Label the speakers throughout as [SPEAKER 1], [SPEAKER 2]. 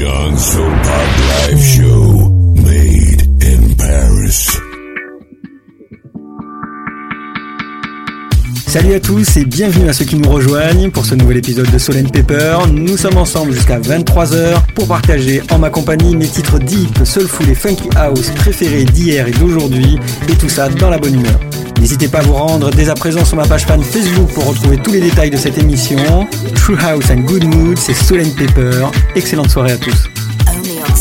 [SPEAKER 1] Live Show, made in Paris.
[SPEAKER 2] Salut à tous et bienvenue à ceux qui nous rejoignent pour ce nouvel épisode de Soul Paper. Nous sommes ensemble jusqu'à 23h pour partager en ma compagnie mes titres deep, soulful et funky house préférés d'hier et d'aujourd'hui et tout ça dans la bonne humeur. N'hésitez pas à vous rendre dès à présent sur ma page fan Facebook pour retrouver tous les détails de cette émission. True House and Good Mood, c'est Soul Paper. Excellente soirée à tous.
[SPEAKER 3] Only on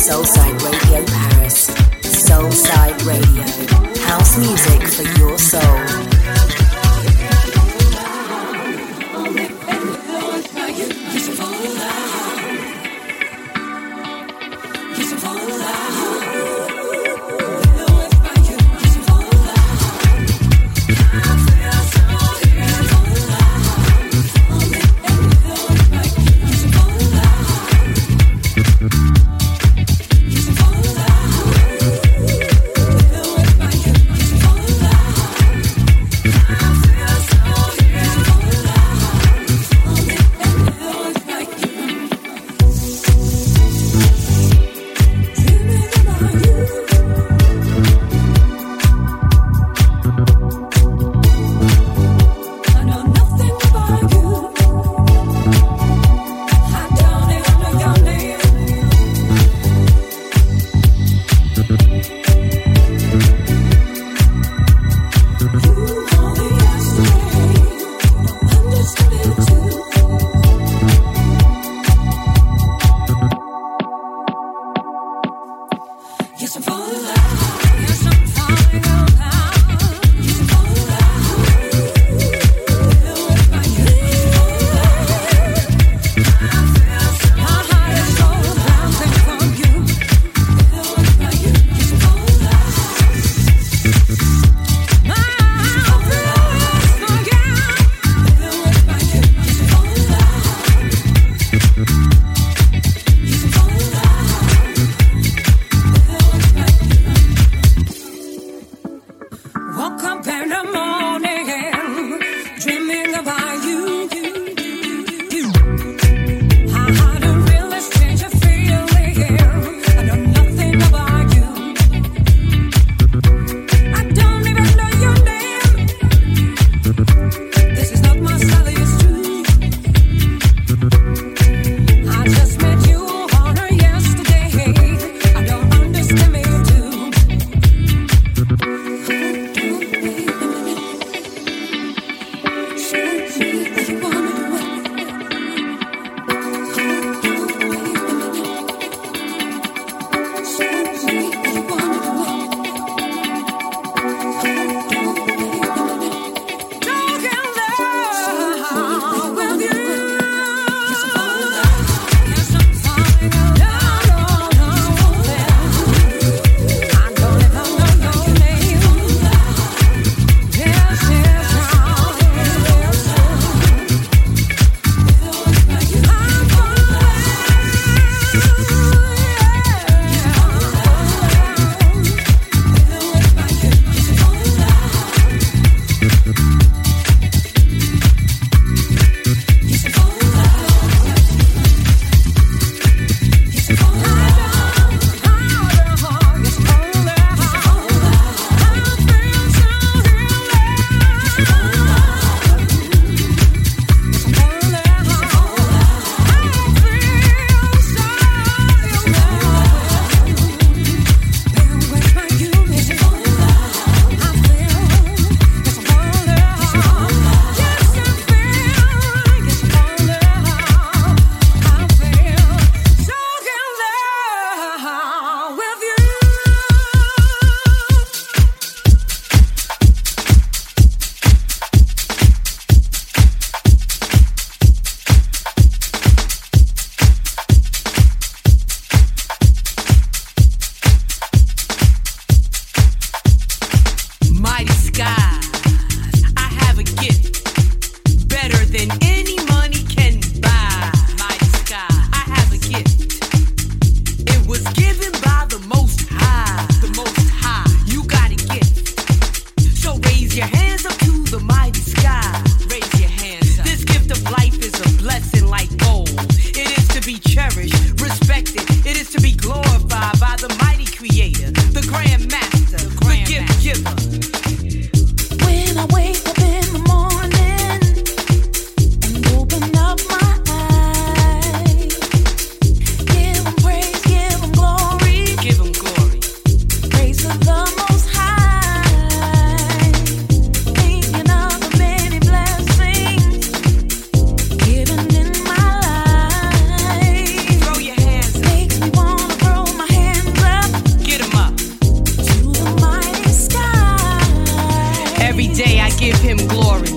[SPEAKER 4] give him glory.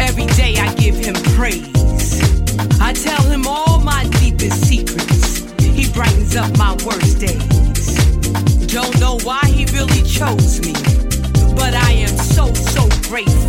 [SPEAKER 4] Every day I
[SPEAKER 5] give him praise. I
[SPEAKER 4] tell him
[SPEAKER 5] all my deepest secrets. He brightens up my worst days.
[SPEAKER 6] Don't
[SPEAKER 7] know why he really chose me, but I am so, so
[SPEAKER 2] grateful.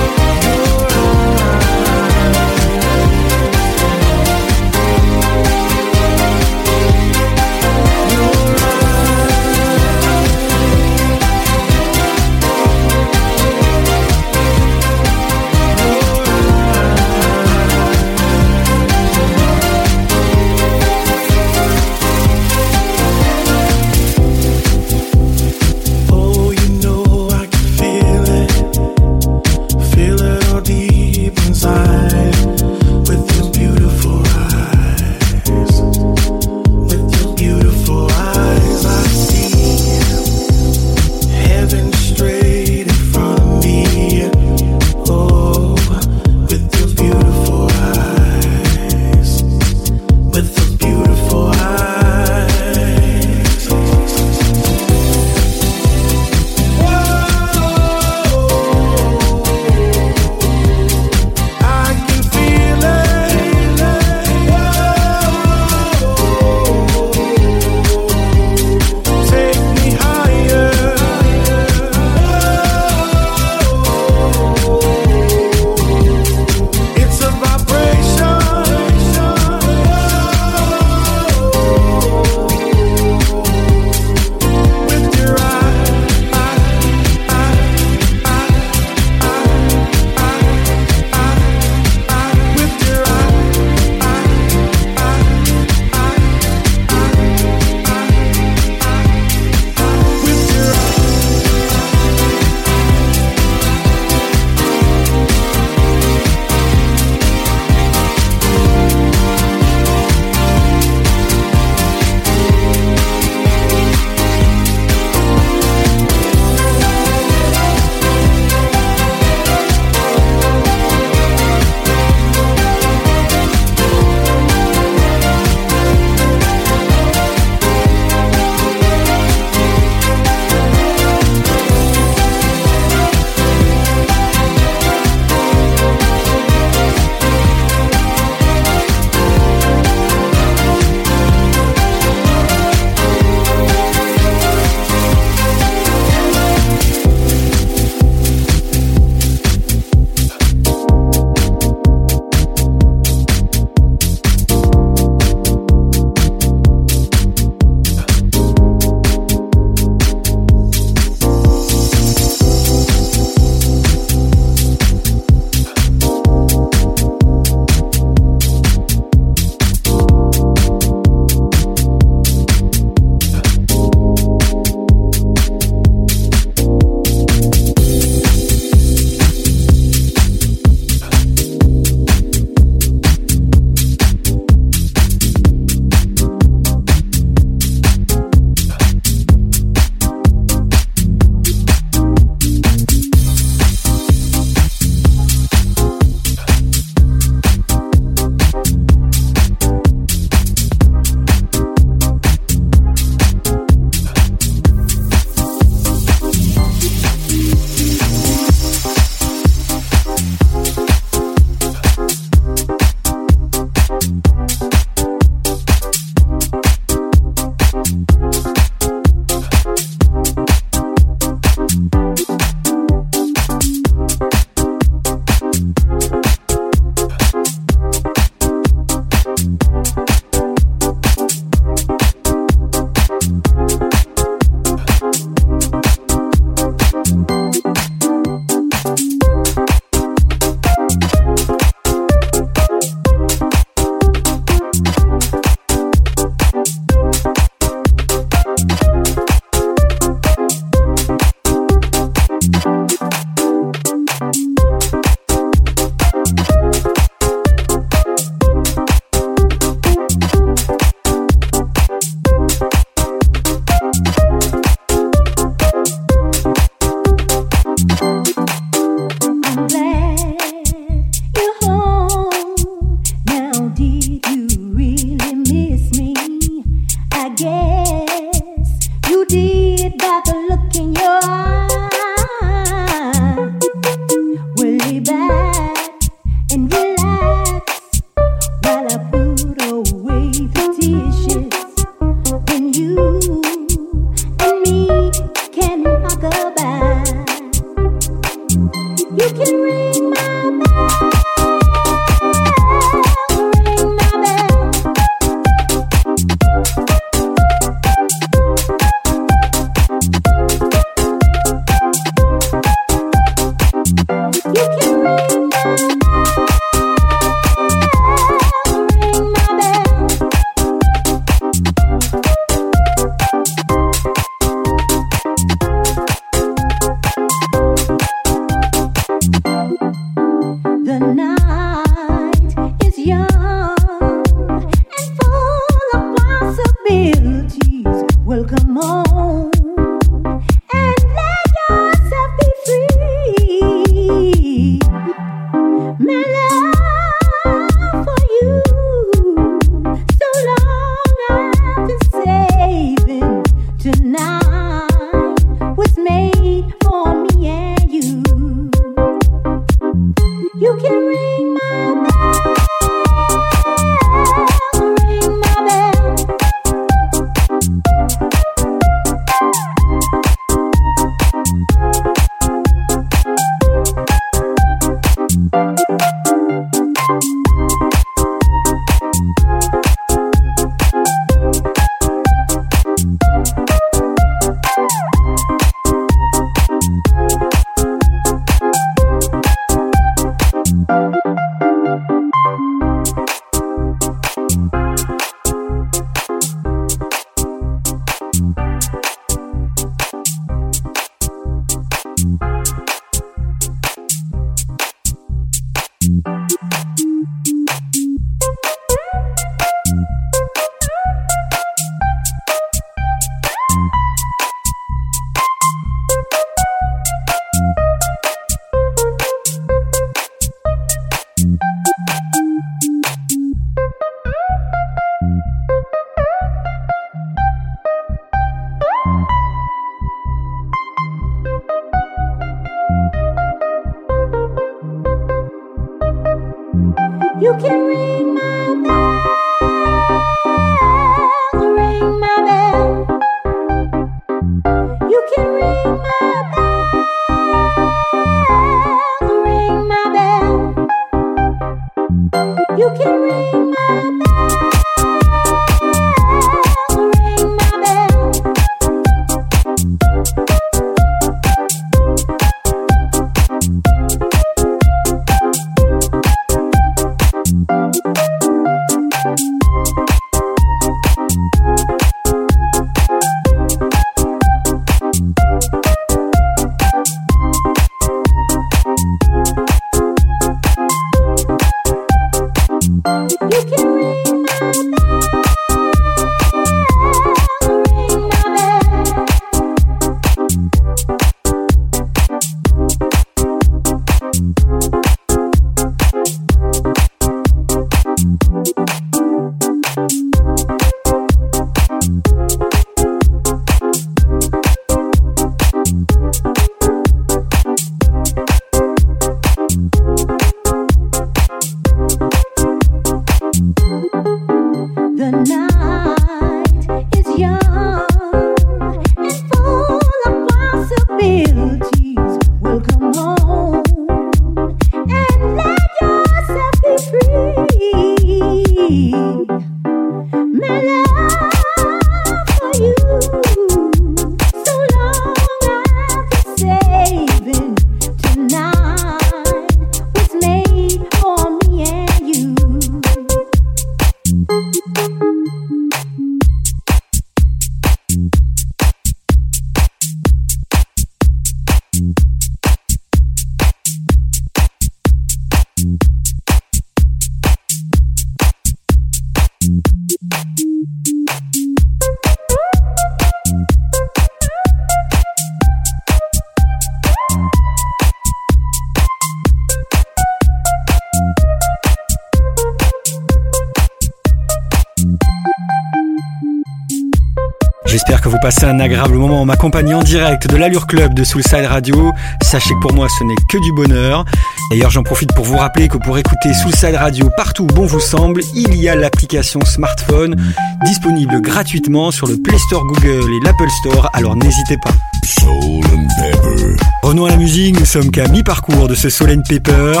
[SPEAKER 2] passé un agréable moment en ma compagnie en direct de l'Allure Club de Soulside Radio. Sachez que pour moi ce n'est que du bonheur. D'ailleurs j'en profite pour vous rappeler que pour écouter Soulside Radio partout où bon vous semble, il y a l'application smartphone disponible gratuitement sur le Play Store Google et l'Apple Store, alors n'hésitez pas.
[SPEAKER 1] Soul and Pepper.
[SPEAKER 2] Revenons à la musique, nous sommes qu'à mi-parcours de ce Soul and Pepper.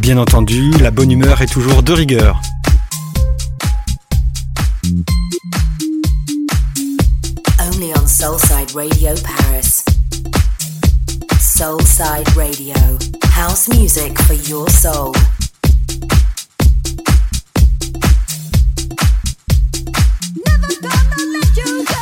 [SPEAKER 2] Bien entendu, la bonne humeur est toujours de rigueur.
[SPEAKER 3] Soulside Radio Paris. Soulside Radio. House music for your soul.
[SPEAKER 7] Never gonna let you go.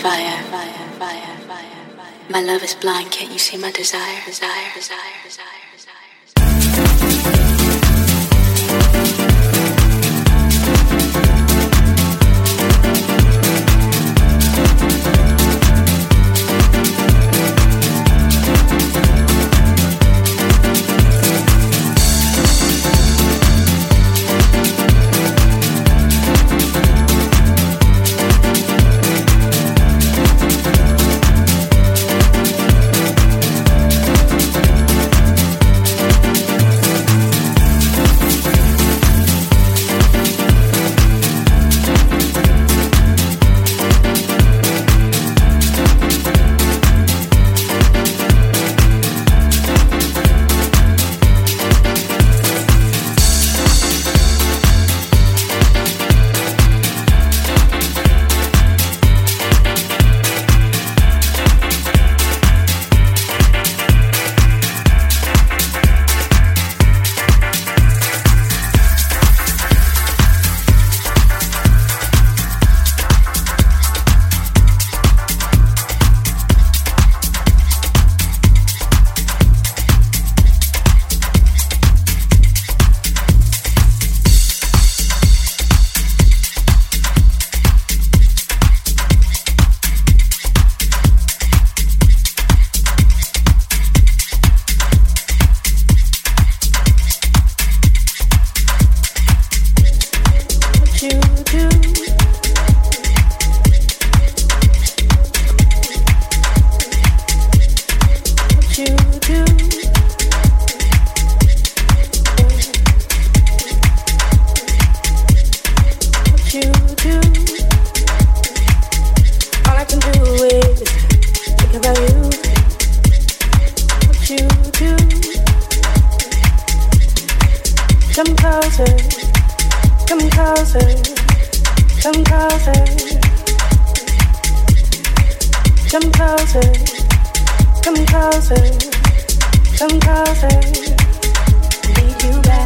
[SPEAKER 8] fire. My love is blind, can't you see my desire? Desire, desire, desire.
[SPEAKER 9] Come closer, come closer, lead you back.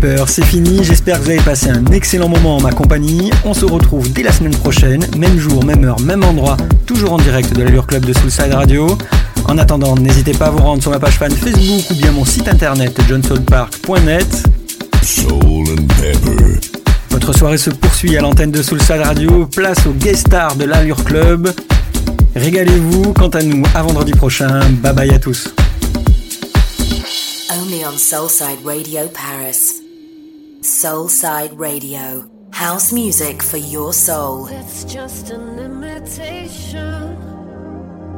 [SPEAKER 1] Pepper,
[SPEAKER 2] c'est fini. J'espère que vous avez passé un excellent moment en ma compagnie. On se retrouve dès la semaine prochaine, même jour, même heure, même endroit, toujours en direct de l'Allure Club de Soulside Radio. En attendant, n'hésitez pas à vous rendre sur ma page fan Facebook ou bien mon site internet johnsoulpark.net.
[SPEAKER 1] Soul and Pepper.
[SPEAKER 2] Votre soirée se poursuit à l'antenne de Soulside Radio. Place au guest star de l'Allure Club. Régalez-vous. Quant à nous, à vendredi prochain. Bye bye à tous.
[SPEAKER 3] Only on Soulside Radio Paris. Soulside Radio. House music for your soul.
[SPEAKER 9] It's just an imitation,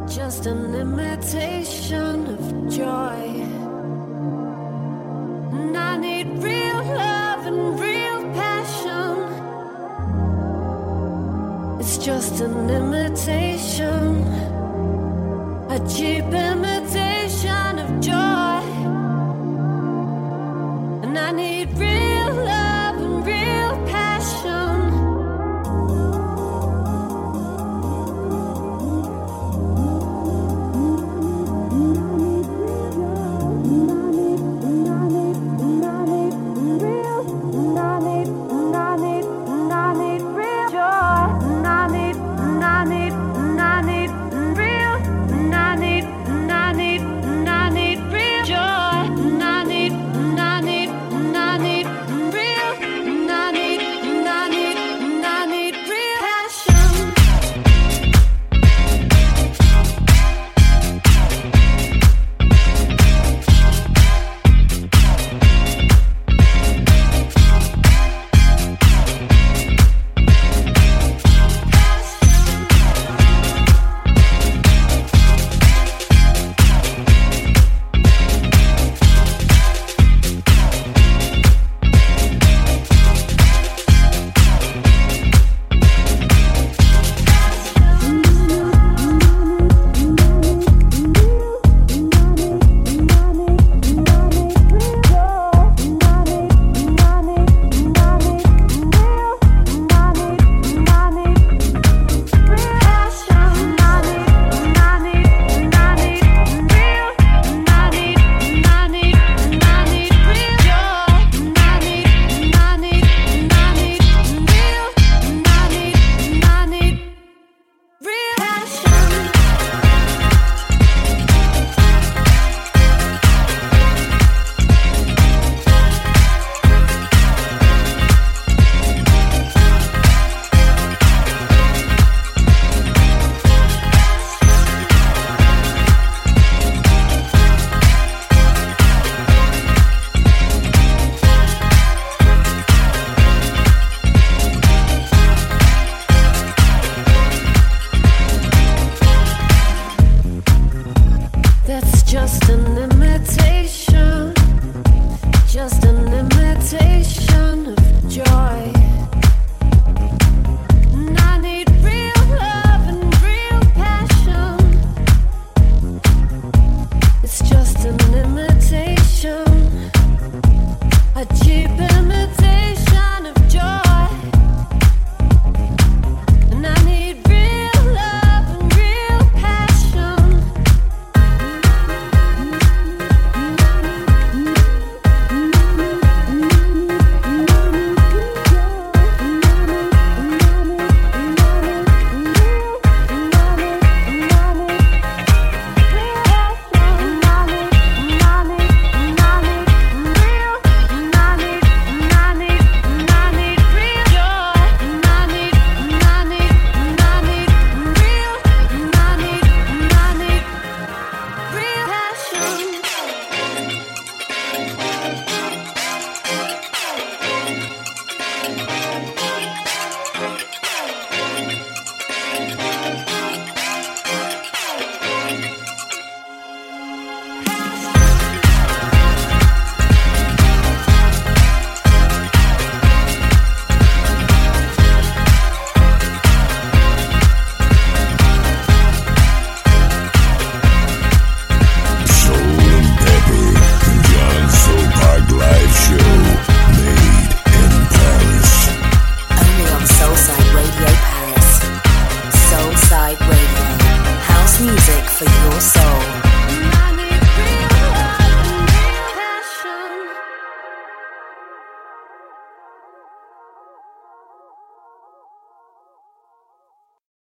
[SPEAKER 9] just an imitation of joy. And I need real love and real passion. It's just an imitation, a cheap imitation of joy. And I need